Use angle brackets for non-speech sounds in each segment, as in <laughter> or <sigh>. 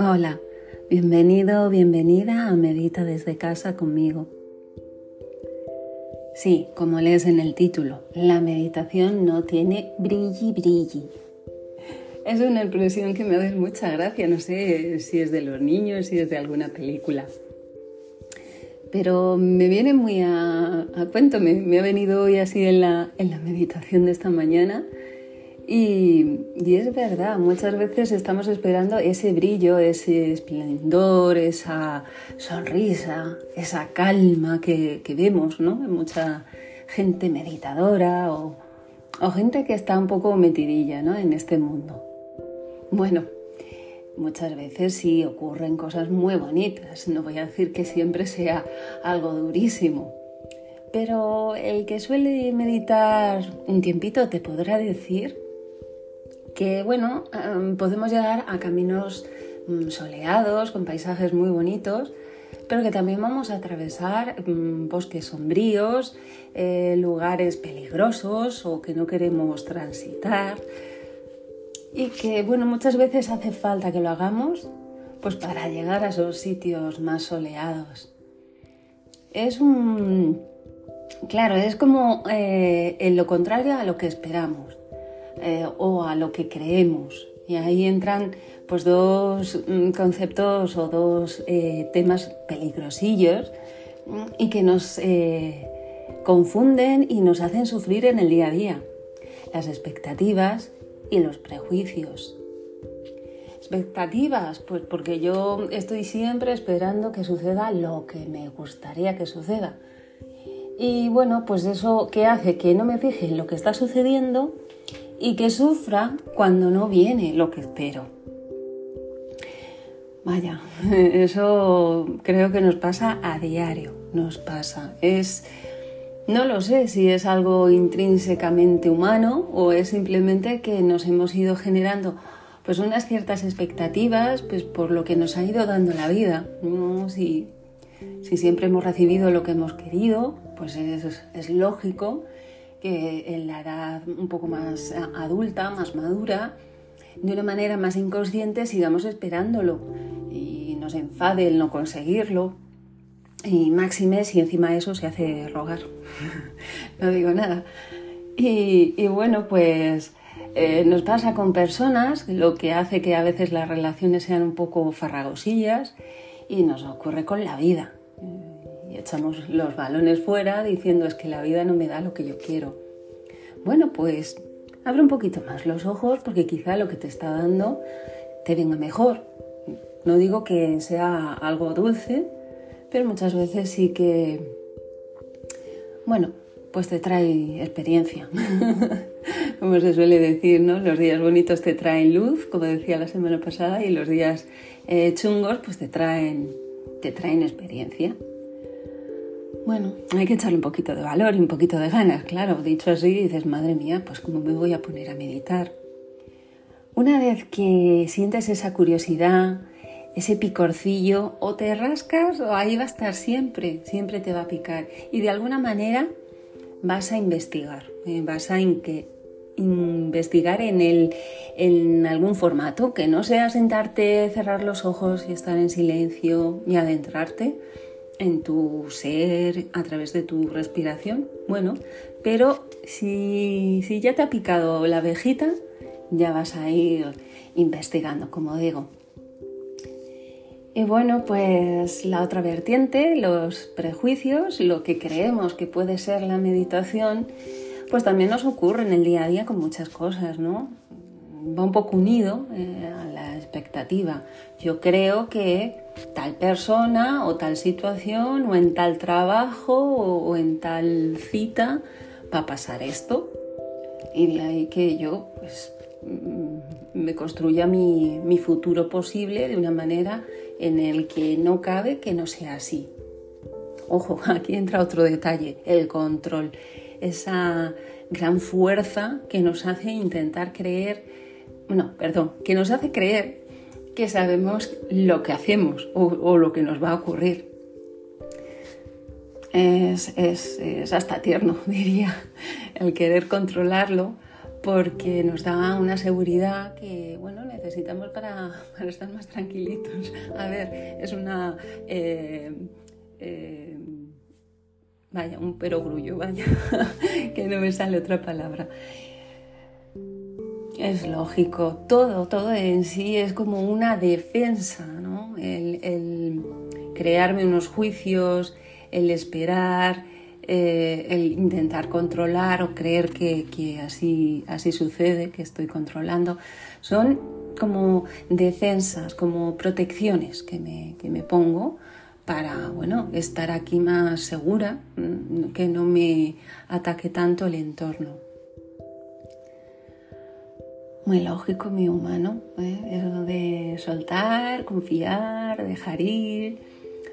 Hola, bienvenido, bienvenida a Medita desde casa conmigo. Sí, como lees en el título, la meditación no tiene brilli brilli. Es una expresión que me hace mucha gracia, no sé si es de los niños, si es de alguna película. Pero me viene muy a, cuento, me, ha venido hoy así en la, en la meditación de esta mañana y, es verdad, muchas veces estamos esperando ese brillo, ese esplendor, esa sonrisa, esa calma que, vemos ¿no? en mucha gente meditadora o, gente que está un poco metidilla ¿no? en este mundo. Bueno, muchas veces sí ocurren cosas muy bonitas, no voy a decir que siempre sea algo durísimo, pero el que suele meditar un tiempito te podrá decir que bueno, em, podemos llegar a caminos mm, soleados, con paisajes muy bonitos, pero que también vamos a atravesar mm, bosques sombríos, eh, lugares peligrosos o que no queremos transitar y que bueno, muchas veces hace falta que lo hagamos pues para llegar a esos sitios más soleados. Es un... Claro, es como eh, en lo contrario a lo que esperamos. Eh, o a lo que creemos. Y ahí entran pues dos mm, conceptos o dos eh, temas peligrosillos mm, y que nos eh, confunden y nos hacen sufrir en el día a día. Las expectativas y los prejuicios. Expectativas, pues porque yo estoy siempre esperando que suceda lo que me gustaría que suceda. Y bueno, pues eso que hace que no me fije en lo que está sucediendo y que sufra cuando no viene lo que espero. Vaya, <laughs> eso creo que nos pasa a diario, nos pasa. Es, no lo sé si es algo intrínsecamente humano o es simplemente que nos hemos ido generando pues unas ciertas expectativas pues por lo que nos ha ido dando la vida. Si, si siempre hemos recibido lo que hemos querido, pues es, es lógico que en la edad un poco más adulta, más madura, de una manera más inconsciente sigamos esperándolo y nos enfade el no conseguirlo. Y máxime si encima eso se hace rogar. <laughs> no digo nada. Y, bueno, pues eh, nos pasa con personas, lo que hace que a veces las relaciones sean un poco farragosillas y nos ocurre con la vida echamos los balones fuera diciendo es que la vida no me da lo que yo quiero. Bueno, pues abre un poquito más los ojos porque quizá lo que te está dando te venga mejor. No digo que sea algo dulce, pero muchas veces sí que, bueno, pues te trae experiencia. <laughs> como se suele decir, ¿no? Los días bonitos te traen luz, como decía la semana pasada, y los días eh, chungos pues te traen, te traen experiencia. Bueno, hay que echarle un poquito de valor y un poquito de ganas, claro. Dicho así, dices, madre mía, pues cómo me voy a poner a meditar. Una vez que sientes esa curiosidad, ese picorcillo, o te rascas o ahí va a estar siempre, siempre te va a picar. Y de alguna manera vas a investigar, eh, vas a investigar en, el, en algún formato, que no sea sentarte, cerrar los ojos y estar en silencio y adentrarte, en tu ser a través de tu respiración. Bueno, pero si, si ya te ha picado la abejita, ya vas a ir investigando, como digo. Y bueno, pues la otra vertiente, los prejuicios, lo que creemos que puede ser la meditación, pues también nos ocurre en el día a día con muchas cosas, ¿no? Va un poco unido eh, a la expectativa. Yo creo que tal persona o tal situación o en tal trabajo o, en tal cita va a pasar esto. Y de ahí que yo pues, mm, me construya mi, mi futuro posible de una manera en el que no cabe que no sea así. Ojo, <laughs> aquí entra otro detalle, el control, esa gran fuerza que nos hace intentar creer, no, perdón, que nos hace creer que sabemos lo que hacemos o, lo que nos va a ocurrir. Es, hasta tierno, <laughs> diría, el querer controlarlo, porque nos da una seguridad que, bueno, necesitamos para, estar más tranquilitos. A ver, es una... Eh, eh, vaya, un perogrullo, vaya, <laughs> que no me sale otra palabra. Es lógico, todo, todo en sí es como una defensa, ¿no? el crearme unos juicios, el esperar, eh, el intentar controlar o creer que, así, así sucede, que estoy controlando, son como defensas, como protecciones que me, que me pongo para bueno, estar aquí más segura, mm, que no me ataque tanto el entorno. Muy lógico, muy humano, ¿eh? eso de soltar, confiar, dejar ir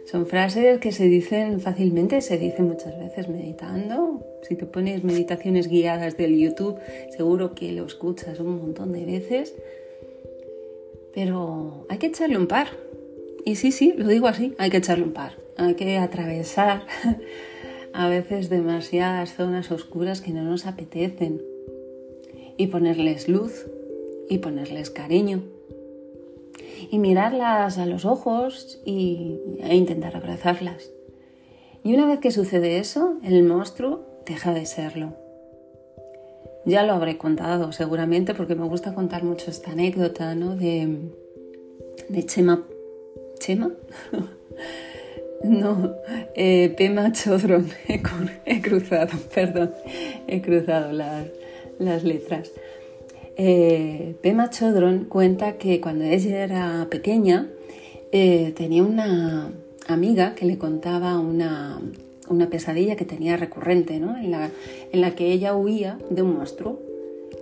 son frases que se dicen fácilmente, se dicen muchas veces meditando. Si te pones meditaciones guiadas del YouTube, seguro que lo escuchas un montón de veces. Pero hay que echarle un par. Y sí, sí, lo digo así, hay que echarle un par. Hay que atravesar <laughs> a veces demasiadas zonas oscuras que no nos apetecen. Y ponerles luz y ponerles cariño y mirarlas a los ojos y, e intentar abrazarlas. Y una vez que sucede eso, el monstruo deja de serlo. Ya lo habré contado seguramente porque me gusta contar mucho esta anécdota ¿no? de, de Chema. ¿Chema? <laughs> no, eh, Pema Chodron. <laughs> He, cruzado, perdón, he cruzado las, las letras. Eh, Pema Chodron cuenta que cuando ella era pequeña eh, tenía una amiga que le contaba una, pesadilla que tenía recurrente, ¿no? en, la, que ella huía de un monstruo.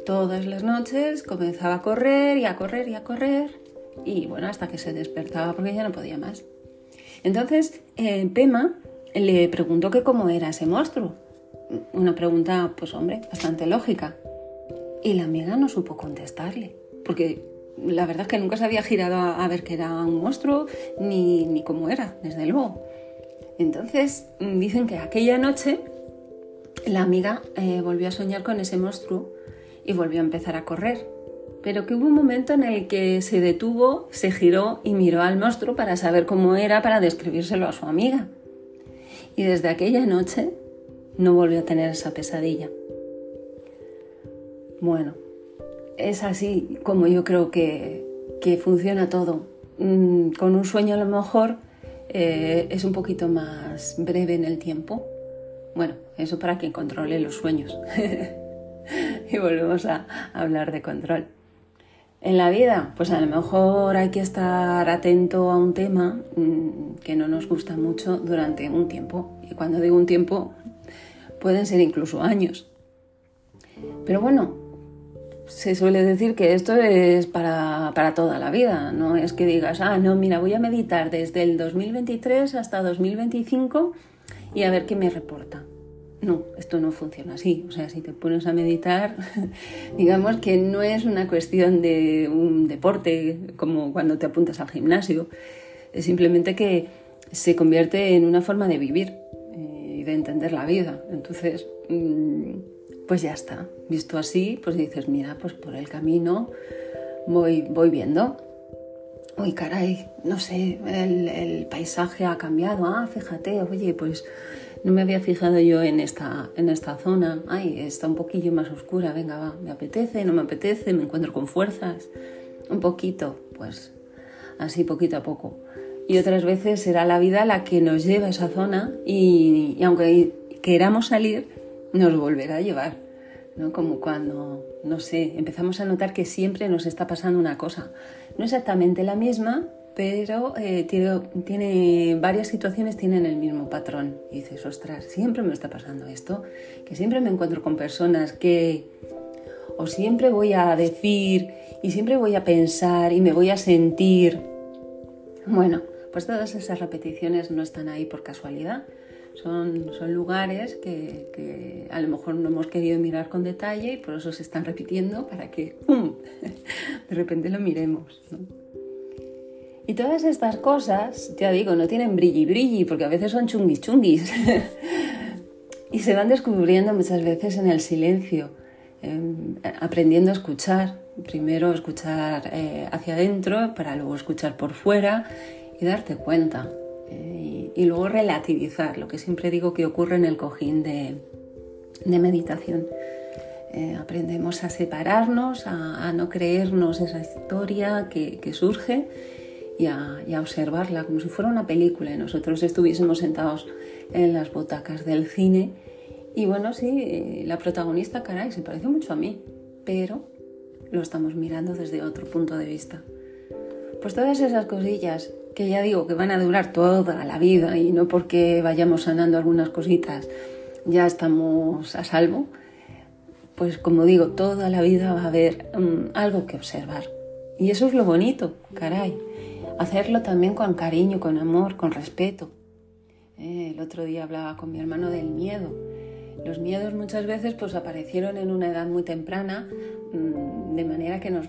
Todas las noches comenzaba a correr y a correr y a correr y bueno, hasta que se despertaba porque ya no podía más. Entonces, eh, Pema le preguntó que cómo era ese monstruo. Una pregunta, pues hombre, bastante lógica. Y la amiga no supo contestarle, porque la verdad es que nunca se había girado a, ver que era un monstruo ni, ni cómo era, desde luego. Entonces mm, dicen que aquella noche la amiga eh, volvió a soñar con ese monstruo y volvió a empezar a correr. Pero que hubo un momento en el que se detuvo, se giró y miró al monstruo para saber cómo era, para describírselo a su amiga. Y desde aquella noche no volvió a tener esa pesadilla. Bueno, es así como yo creo que, funciona todo. Mm, con un sueño a lo mejor eh, es un poquito más breve en el tiempo. Bueno, eso para quien controle los sueños. <laughs> y volvemos a hablar de control. En la vida, pues a lo mejor hay que estar atento a un tema mm, que no nos gusta mucho durante un tiempo. Y cuando digo un tiempo, pueden ser incluso años. Pero bueno, se suele decir que esto es para, para, toda la vida, no es que digas, ah, no, mira, voy a meditar desde el 2023 hasta 2025 y a ver qué me reporta. No, esto no funciona así. O sea, si te pones a meditar, <laughs> digamos que no es una cuestión de un deporte como cuando te apuntas al gimnasio, es simplemente que se convierte en una forma de vivir eh, y de entender la vida. Entonces, mm, pues ya está. Visto así, pues dices, mira, pues por el camino voy, voy viendo. Uy, caray, no sé, el, paisaje ha cambiado. Ah, fíjate, oye, pues no me había fijado yo en esta, en esta zona. Ay, está un poquillo más oscura. Venga, va, me apetece, no me apetece, me encuentro con fuerzas. Un poquito, pues así poquito a poco. Y otras veces será la vida la que nos lleva a esa zona y aunque queramos salir, nos volverá a llevar. ¿no? Como cuando, no sé, empezamos a notar que siempre nos está pasando una cosa. No exactamente la misma, pero eh, tiene, varias situaciones tienen el mismo patrón. Y dices, ostras, siempre me está pasando esto, que siempre me encuentro con personas que o siempre voy a decir y siempre voy a pensar y me voy a sentir. Bueno, pues todas esas repeticiones no están ahí por casualidad, son, son lugares que, a lo mejor no hemos querido mirar con detalle y por eso se están repitiendo para que <laughs> de repente lo miremos. Y todas estas cosas, ya digo, no tienen brilli brilli porque a veces son chunguis chunguis <laughs> y se van descubriendo muchas veces en el silencio. em, aprendiendo a escuchar. Primero escuchar eh, hacia adentro para luego escuchar por fuera y darte cuenta. Eh, y, luego relativizar, lo que siempre digo que ocurre en el cojín de, meditación. Eh, aprendemos a separarnos, a, no creernos esa historia que, surge y a, y a, observarla como si fuera una película y nosotros estuviésemos sentados en las butacas del cine. Y bueno, sí, la protagonista, caray, se parece mucho a mí, pero lo estamos mirando desde otro punto de vista. Pues todas esas cosillas que ya digo que van a durar toda la vida y no porque vayamos sanando algunas cositas ya estamos a salvo, pues como digo, toda la vida va a haber mm, algo que observar. Y eso es lo bonito, caray. Hacerlo también con cariño, con amor, con respeto. Eh, el otro día hablaba con mi hermano del miedo. Los miedos muchas veces pues aparecieron en una edad muy temprana, mm, de manera que nos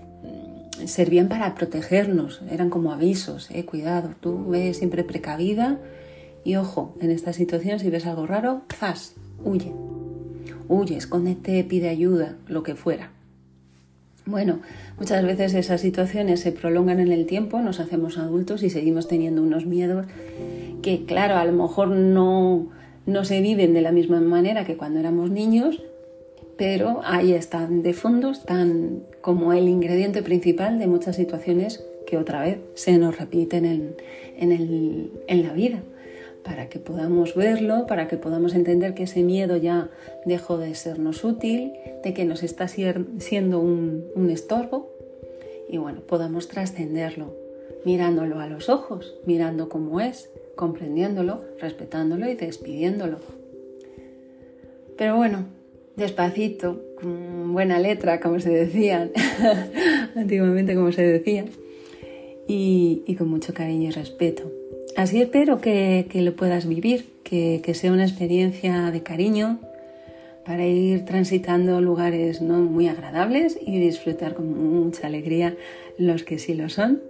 servían para protegernos, eran como avisos, eh, cuidado, tú ves siempre precavida y ojo, en esta situación si ves algo raro, ¡zas! huye, huye, escóndete, pide ayuda, lo que fuera. Bueno, muchas veces esas situaciones se prolongan en el tiempo, nos hacemos adultos y seguimos teniendo unos miedos que, claro, a lo mejor no, no se viven de la misma manera que cuando éramos niños, pero ahí están de fondo, están como el ingrediente principal de muchas situaciones que otra vez se nos repiten en, en la vida para que podamos verlo, para que podamos entender que ese miedo ya dejó de sernos útil, de que nos está siendo un, estorbo y bueno, podamos trascenderlo, mirándolo a los ojos, mirando cómo es, comprendiéndolo, respetándolo y despidiéndolo. Pero bueno, despacito, con buena letra, como se decía, <laughs> antiguamente como se decía, y con mucho cariño y respeto. Así espero que, lo puedas vivir, que, sea una experiencia de cariño para ir transitando lugares no muy agradables y disfrutar con mucha alegría los que sí lo son.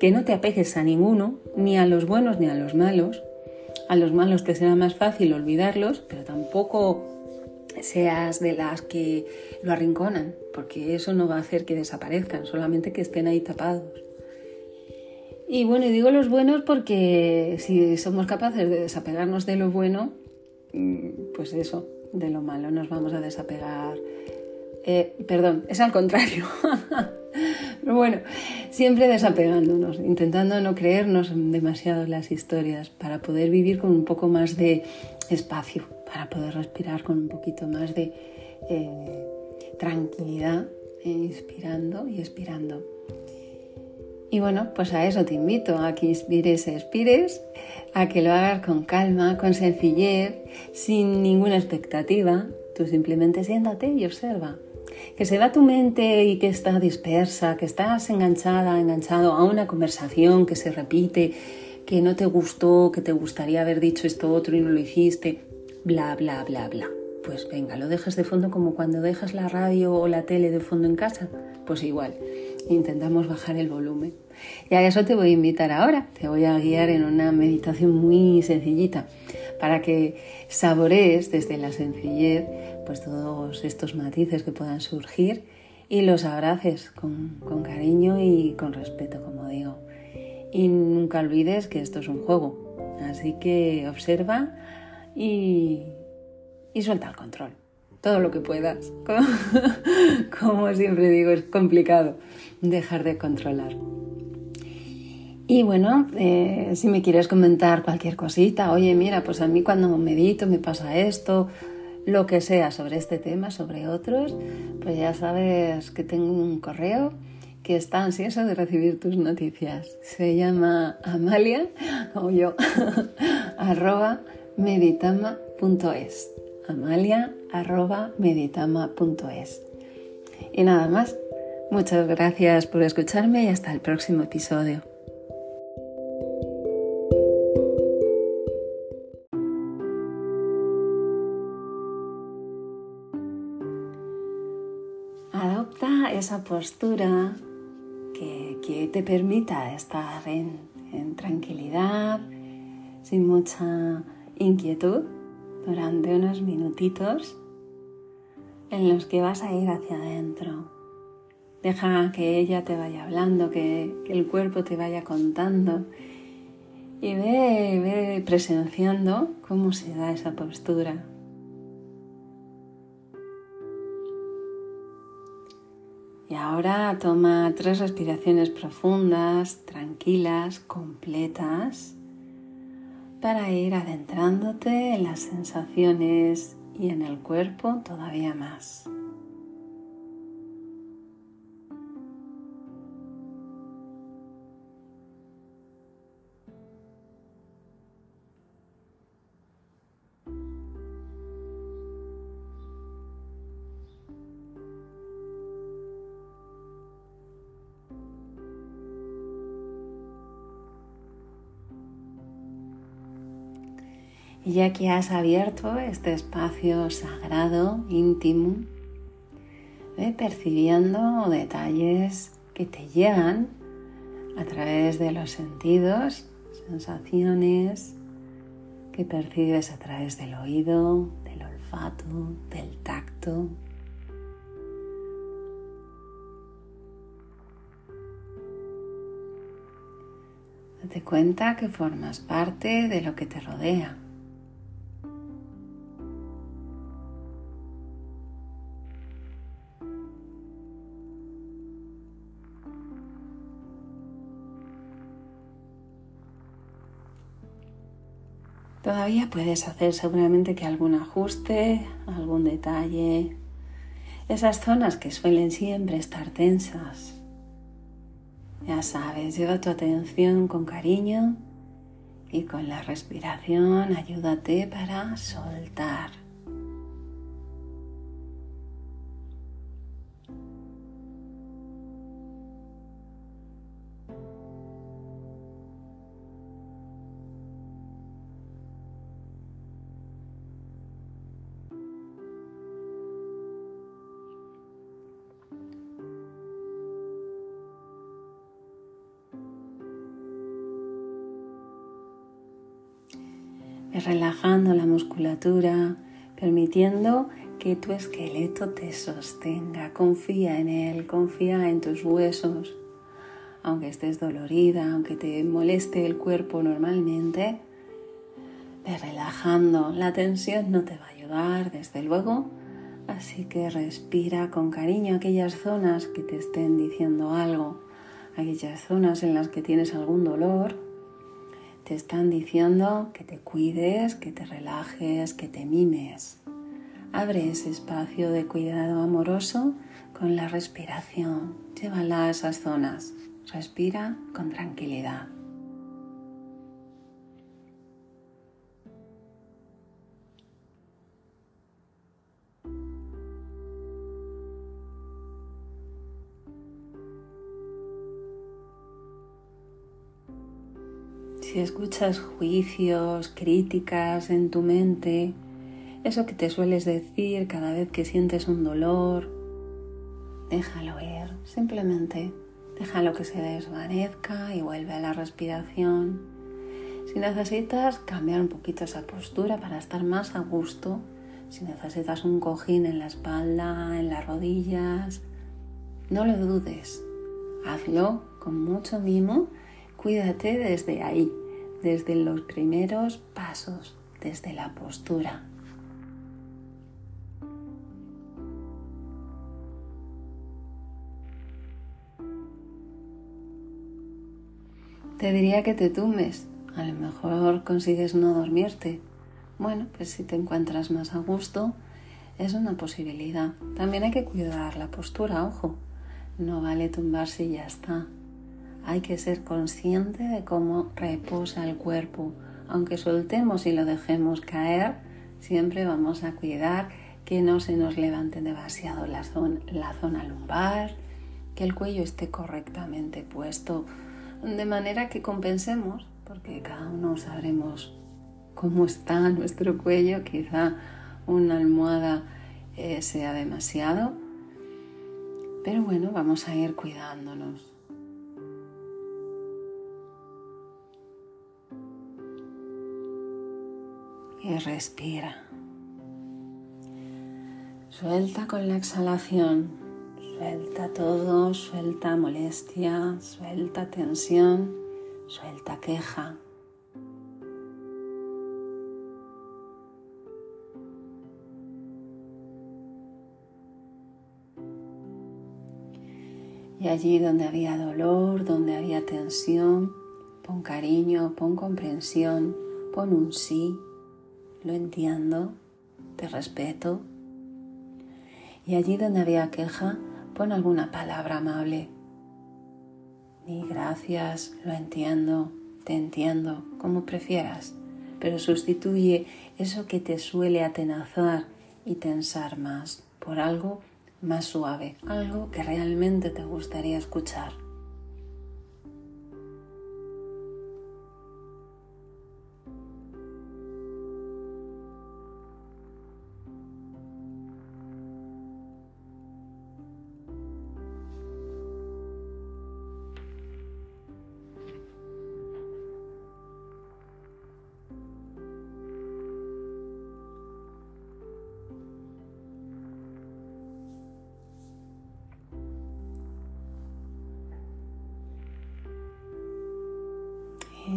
Que no te apegues a ninguno, ni a los buenos ni a los malos. A los malos te será más fácil olvidarlos, pero tampoco seas de las que lo arrinconan, porque eso no va a hacer que desaparezcan, solamente que estén ahí tapados. Y bueno, digo los buenos porque si somos capaces de desapegarnos de lo bueno, mm, pues eso, de lo malo nos vamos a desapegar. Eh, perdón, es al contrario. <laughs> Pero bueno, siempre desapegándonos, intentando no creernos demasiado las historias para poder vivir con un poco más de espacio, para poder respirar con un poquito más de eh, tranquilidad, inspirando y expirando. Y bueno, pues a eso te invito, a que inspires expires, a que lo hagas con calma, con sencillez, sin ninguna expectativa. Tú simplemente siéntate y observa. Que se va tu mente y que está dispersa, que estás enganchada, enganchado a una conversación que se repite, que no te gustó, que te gustaría haber dicho esto otro y no lo hiciste, bla, bla, bla, bla. Pues venga, lo dejas de fondo como cuando dejas la radio o la tele de fondo en casa. Pues igual, intentamos bajar el volumen. Y a eso te voy a invitar ahora. Te voy a guiar en una meditación muy sencillita para que saborees desde la sencillez pues todos estos matices que puedan surgir y los abraces con, cariño y con respeto, como digo. Y nunca olvides que esto es un juego. Así que observa y, y suelta el control. Todo lo que puedas. <laughs> como siempre digo, es complicado dejar de controlar. Y bueno, eh, si me quieres comentar cualquier cosita, oye, mira, pues a mí cuando medito me pasa esto, lo que sea sobre este tema, sobre otros, pues ya sabes que tengo un correo que está ansioso de recibir tus noticias. Se llama Amalia, como yo, <laughs> arroba meditama.es. Amalia arroba meditama.es. Y nada más, muchas gracias por escucharme y hasta el próximo episodio. esa postura que, te permita estar en, tranquilidad, sin mucha inquietud, durante unos minutitos. en los que vas a ir hacia adentro. Deja que ella te vaya hablando, que, el cuerpo te vaya contando y ve, presenciando cómo se da esa postura. Y ahora toma tres respiraciones profundas, tranquilas, completas, para ir adentrándote en las sensaciones y en el cuerpo todavía más. Y ya que has abierto este espacio sagrado, íntimo, ve percibiendo detalles que te llegan a través de los sentidos, sensaciones que percibes a través del oído, del olfato, del tacto. Date cuenta que formas parte de lo que te rodea. Todavía puedes hacer seguramente que algún ajuste, algún detalle. Esas zonas que suelen siempre estar tensas. Ya sabes, lleva tu atención con cariño y con la respiración ayúdate para soltar. Permitiendo que tu esqueleto te sostenga. Confía en él, confía en tus huesos. Aunque estés dolorida, aunque te moleste el cuerpo normalmente, ve relajando. La tensión no te va a ayudar, desde luego. Así que respira con cariño aquellas zonas que te estén diciendo algo, aquellas zonas en las que tienes algún dolor, te están diciendo que te cuides, que te relajes, que te mimes. Abre ese espacio de cuidado amoroso con la respiración. Llévala a esas zonas. Respira con tranquilidad. Si escuchas juicios, críticas en tu mente, eso que te sueles decir cada vez que sientes un dolor, déjalo ir, simplemente déjalo que se desvanezca y vuelve a la respiración. Si necesitas cambiar un poquito esa postura para estar más a gusto, si necesitas un cojín en la espalda, en las rodillas, no lo dudes, hazlo con mucho mimo, cuídate desde ahí desde los primeros pasos, desde la postura. Te diría que te tumbes, a lo mejor consigues no dormirte. Bueno, pues si te encuentras más a gusto, es una posibilidad. También hay que cuidar la postura, ojo. No vale tumbarse y ya está hay que ser consciente de cómo reposa el cuerpo. Aunque soltemos y lo dejemos caer, siempre vamos a cuidar que no se nos levante demasiado la zona, lumbar, que el cuello esté correctamente puesto, de manera que compensemos, porque cada uno sabremos cómo está nuestro cuello, quizá una almohada eh, sea demasiado, pero bueno, vamos a ir cuidándonos. Y respira. Suelta con la exhalación. Suelta todo, suelta molestia, suelta tensión, suelta queja. Y allí donde había dolor, donde había tensión, pon cariño, pon comprensión, pon un sí, lo entiendo, te respeto. Y allí donde había queja, pon alguna palabra amable. Ni gracias, lo entiendo, te entiendo, como prefieras, pero sustituye eso que te suele atenazar y tensar más por algo más suave, algo que realmente te gustaría escuchar.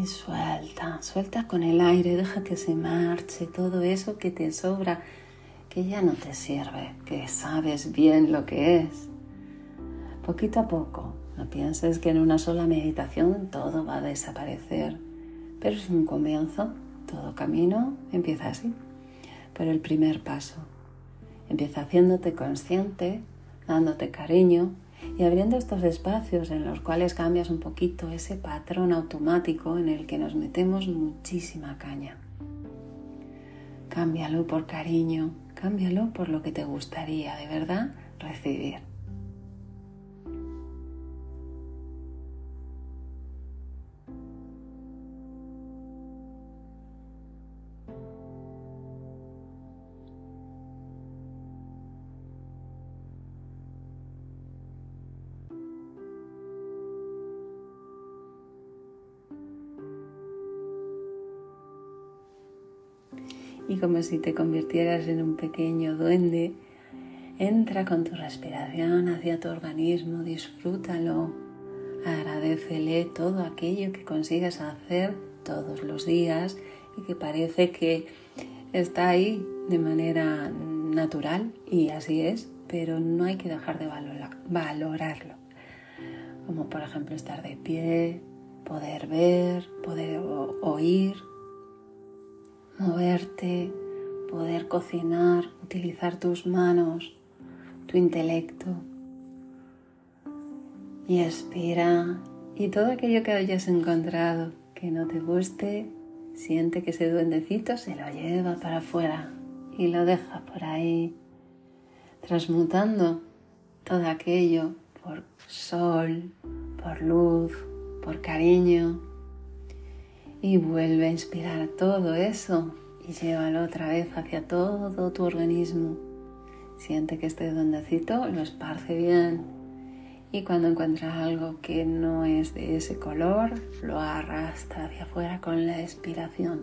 Suelta, suelta con el aire, deja que se marche todo eso que te sobra, que ya no te sirve, que sabes bien lo que es. Poquito a poco, no pienses que en una sola meditación todo va a desaparecer, pero es un comienzo, todo camino empieza así. Pero el primer paso, empieza haciéndote consciente, dándote cariño, y abriendo estos espacios en los cuales cambias un poquito ese patrón automático en el que nos metemos muchísima caña. Cámbialo por cariño, cámbialo por lo que te gustaría de verdad recibir. Como si te convirtieras en un pequeño duende, entra con tu respiración hacia tu organismo, disfrútalo, agradecele todo aquello que consigues hacer todos los días y que parece que está ahí de manera natural y así es, pero no hay que dejar de valorarlo. Como por ejemplo estar de pie, poder ver, poder oír, moverte, poder cocinar, utilizar tus manos, tu intelecto. Y expira. Y todo aquello que hayas encontrado que no te guste, siente que ese duendecito se lo lleva para afuera y lo deja por ahí, transmutando todo aquello por sol, por luz, por cariño, y vuelve a inspirar todo eso y llévalo otra vez hacia todo tu organismo. Siente que este dondecito lo esparce bien y cuando encuentra algo que no es de ese color, lo arrastra hacia afuera con la expiración.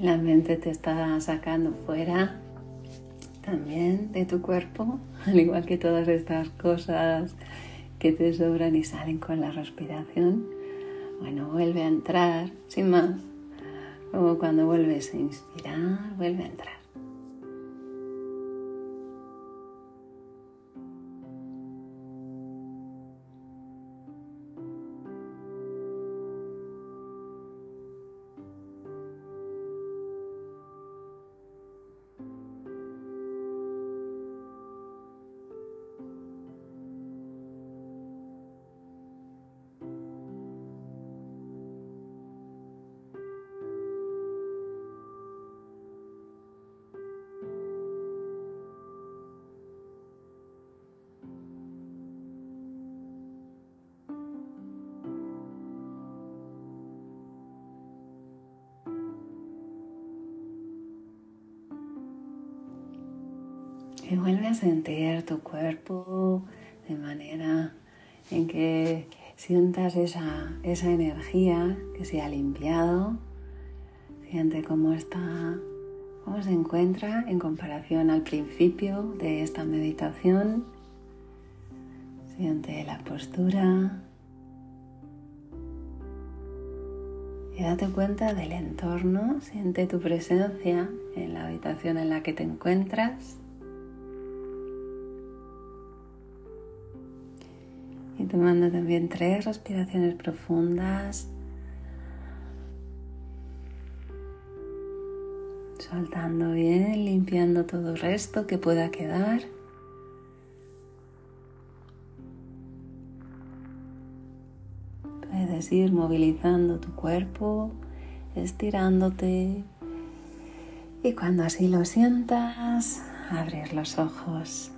La mente te está sacando fuera también de tu cuerpo, al igual que todas estas cosas que te sobran y salen con la respiración, bueno, vuelve a entrar sin más. Luego cuando vuelves a inspirar, vuelve a entrar. Y vuelve a sentir tu cuerpo de manera en que sientas esa, esa energía que se ha limpiado. Siente cómo está, cómo se encuentra en comparación al principio de esta meditación. Siente la postura. Y date cuenta del entorno, siente tu presencia en la habitación en la que te encuentras. Y tomando también tres respiraciones profundas. Soltando bien, limpiando todo el resto que pueda quedar. Puedes ir movilizando tu cuerpo, estirándote y cuando así lo sientas, abrir los ojos.